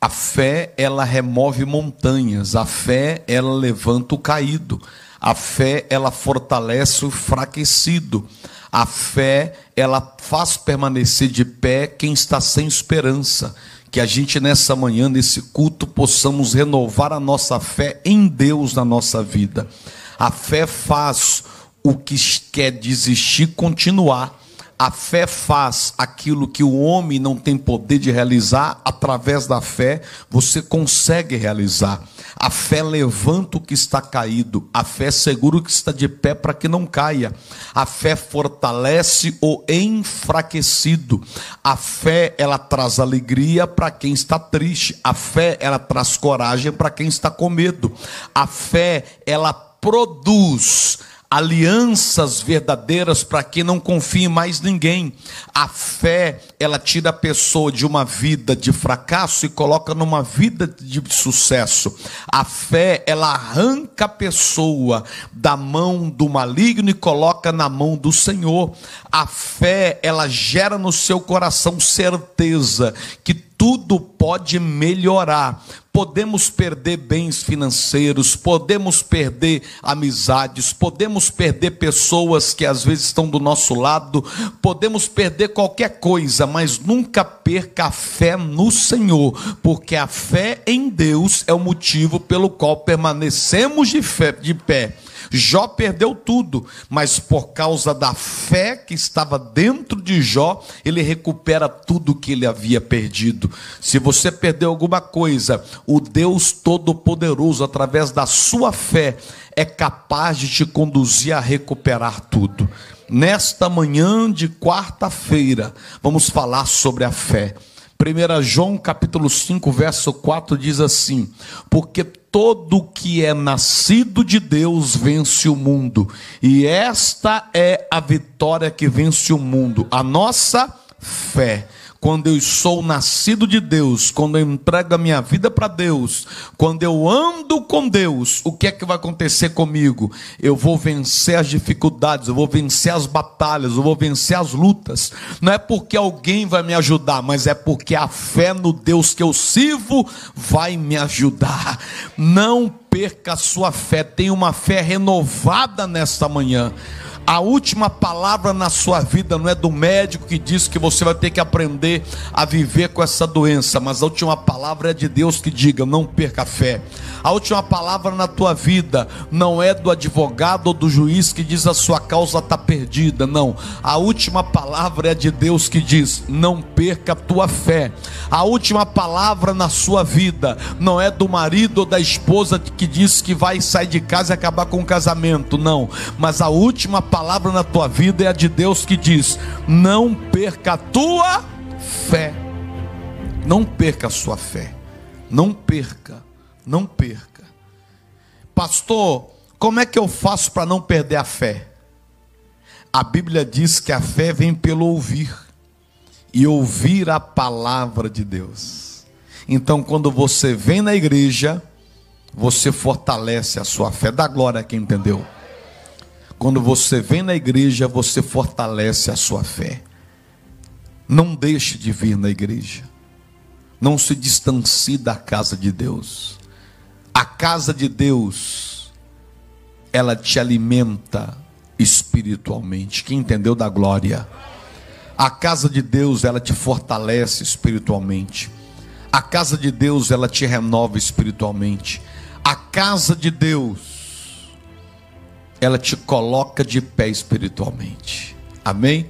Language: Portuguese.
A fé, ela remove montanhas, a fé, ela levanta o caído, a fé, ela fortalece o enfraquecido, a fé, ela faz permanecer de pé quem está sem esperança. Que a gente nessa manhã, nesse culto, possamos renovar a nossa fé em Deus na nossa vida. A fé faz o que quer desistir continuar. A fé faz aquilo que o homem não tem poder de realizar, através da fé você consegue realizar. A fé levanta o que está caído, a fé segura o que está de pé para que não caia. A fé fortalece o enfraquecido. A fé ela traz alegria para quem está triste. A fé ela traz coragem para quem está com medo. A fé ela produz alianças verdadeiras para quem não confia em mais ninguém. A fé, ela tira a pessoa de uma vida de fracasso e coloca numa vida de sucesso. A fé, ela arranca a pessoa da mão do maligno e coloca na mão do Senhor. A fé, ela gera no seu coração certeza que tudo pode melhorar. Podemos perder bens financeiros, podemos perder amizades, podemos perder pessoas que às vezes estão do nosso lado, podemos perder qualquer coisa, mas nunca perca a fé no Senhor, porque a fé em Deus é o motivo pelo qual permanecemos de, fé, de pé. Jó perdeu tudo, mas por causa da fé que estava dentro de Jó, ele recupera tudo que ele havia perdido. Se você perdeu alguma coisa, o Deus Todo-Poderoso, através da sua fé, é capaz de te conduzir a recuperar tudo. Nesta manhã de quarta-feira, vamos falar sobre a fé. 1 João capítulo 5, verso 4 diz assim: Porque todo que é nascido de Deus vence o mundo, e esta é a vitória que vence o mundo, a nossa fé quando eu sou nascido de Deus, quando eu entrego a minha vida para Deus, quando eu ando com Deus, o que é que vai acontecer comigo? Eu vou vencer as dificuldades, eu vou vencer as batalhas, eu vou vencer as lutas. Não é porque alguém vai me ajudar, mas é porque a fé no Deus que eu sirvo vai me ajudar. Não perca a sua fé, tenha uma fé renovada nesta manhã. A última palavra na sua vida não é do médico que diz que você vai ter que aprender a viver com essa doença, mas a última palavra é de Deus que diga: não perca a fé. A última palavra na tua vida não é do advogado ou do juiz que diz a sua causa está perdida, não. A última palavra é de Deus que diz: não perca a tua fé. A última palavra na sua vida não é do marido ou da esposa que diz que vai sair de casa e acabar com o casamento, não. Mas a última palavra palavra na tua vida é a de Deus que diz: não perca a tua fé. Não perca a sua fé. Não perca. Não perca. Pastor, como é que eu faço para não perder a fé? A Bíblia diz que a fé vem pelo ouvir e ouvir a palavra de Deus. Então, quando você vem na igreja, você fortalece a sua fé. Dá glória a quem entendeu. Quando você vem na igreja, você fortalece a sua fé. Não deixe de vir na igreja. Não se distancie da casa de Deus. A casa de Deus, ela te alimenta espiritualmente. Quem entendeu da glória? A casa de Deus, ela te fortalece espiritualmente. A casa de Deus, ela te renova espiritualmente. A casa de Deus, ela te coloca de pé espiritualmente. Amém?